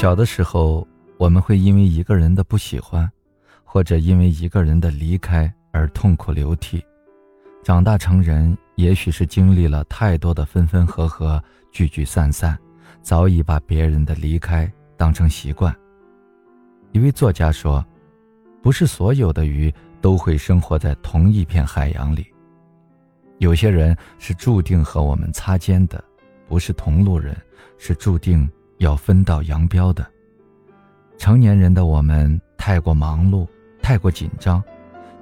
小的时候，我们会因为一个人的不喜欢，或者因为一个人的离开而痛哭流涕。长大成人，也许是经历了太多的分分合合、聚聚散散，早已把别人的离开当成习惯。一位作家说：“不是所有的鱼都会生活在同一片海洋里。有些人是注定和我们擦肩的，不是同路人，是注定要分道扬镳的。”成年人的我们太过忙碌，太过紧张。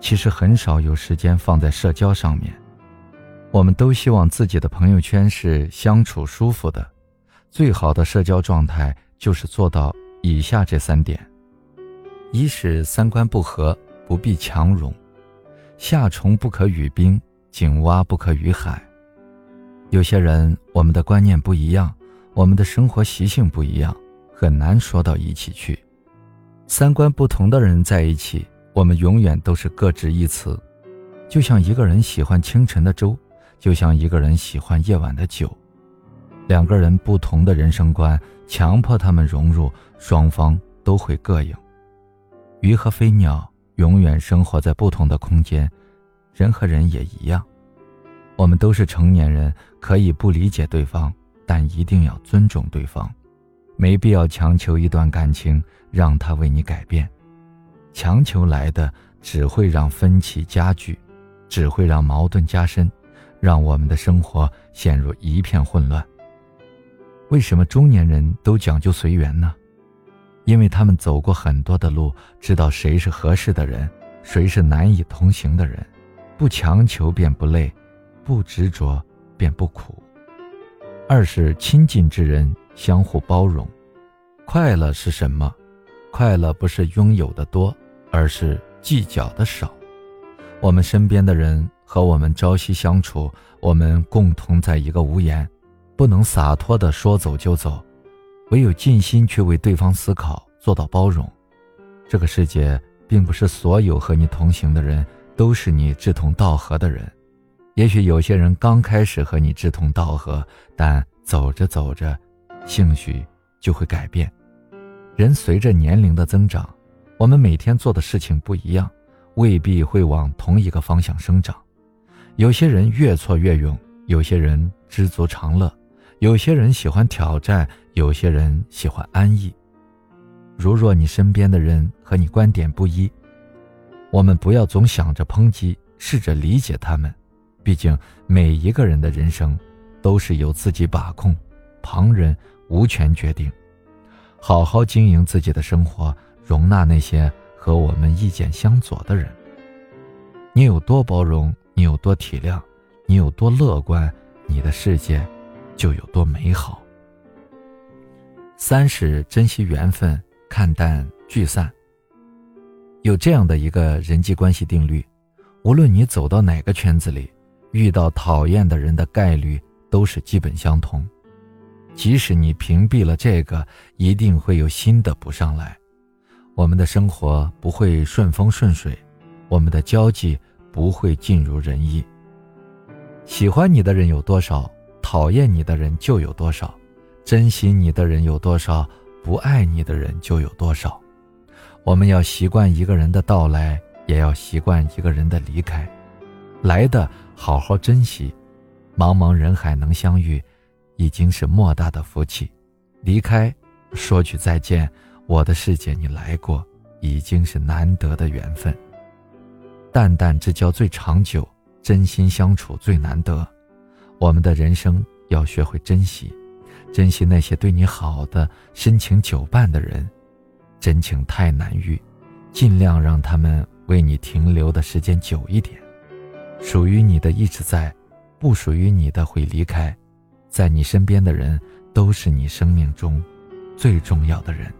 其实很少有时间放在社交上面。我们都希望自己的朋友圈是相处舒服的，最好的社交状态就是做到以下这三点：一是三观不合，不必强融；夏虫不可语冰，井蛙不可语海。有些人，我们的观念不一样，我们的生活习性不一样，很难说到一起去。三观不同的人在一起。我们永远都是各执一词，就像一个人喜欢清晨的粥，就像一个人喜欢夜晚的酒。两个人不同的人生观，强迫他们融入，双方都会膈应。鱼和飞鸟永远生活在不同的空间，人和人也一样。我们都是成年人，可以不理解对方，但一定要尊重对方，没必要强求一段感情让他为你改变。强求来的只会让分歧加剧，只会让矛盾加深，让我们的生活陷入一片混乱。为什么中年人都讲究随缘呢？因为他们走过很多的路，知道谁是合适的人，谁是难以同行的人。不强求便不累，不执着便不苦。二是亲近之人相互包容。快乐是什么？快乐不是拥有的多。而是计较的少。我们身边的人和我们朝夕相处，我们共同在一个屋檐，不能洒脱的说走就走，唯有尽心去为对方思考，做到包容。这个世界并不是所有和你同行的人都是你志同道合的人，也许有些人刚开始和你志同道合，但走着走着，兴许就会改变。人随着年龄的增长。我们每天做的事情不一样，未必会往同一个方向生长。有些人越挫越勇，有些人知足常乐，有些人喜欢挑战，有些人喜欢安逸。如若你身边的人和你观点不一，我们不要总想着抨击，试着理解他们。毕竟每一个人的人生，都是由自己把控，旁人无权决定。好好经营自己的生活。容纳那些和我们意见相左的人。你有多包容，你有多体谅，你有多乐观，你的世界就有多美好。三是珍惜缘分，看淡聚散。有这样的一个人际关系定律：无论你走到哪个圈子里，遇到讨厌的人的概率都是基本相同。即使你屏蔽了这个，一定会有新的补上来。我们的生活不会顺风顺水，我们的交际不会尽如人意。喜欢你的人有多少，讨厌你的人就有多少；珍惜你的人有多少，不爱你的人就有多少。我们要习惯一个人的到来，也要习惯一个人的离开。来的好好珍惜，茫茫人海能相遇，已经是莫大的福气；离开，说句再见。我的世界，你来过，已经是难得的缘分。淡淡之交最长久，真心相处最难得。我们的人生要学会珍惜，珍惜那些对你好的、深情久伴的人。真情太难遇，尽量让他们为你停留的时间久一点。属于你的一直在，不属于你的会离开。在你身边的人，都是你生命中最重要的人。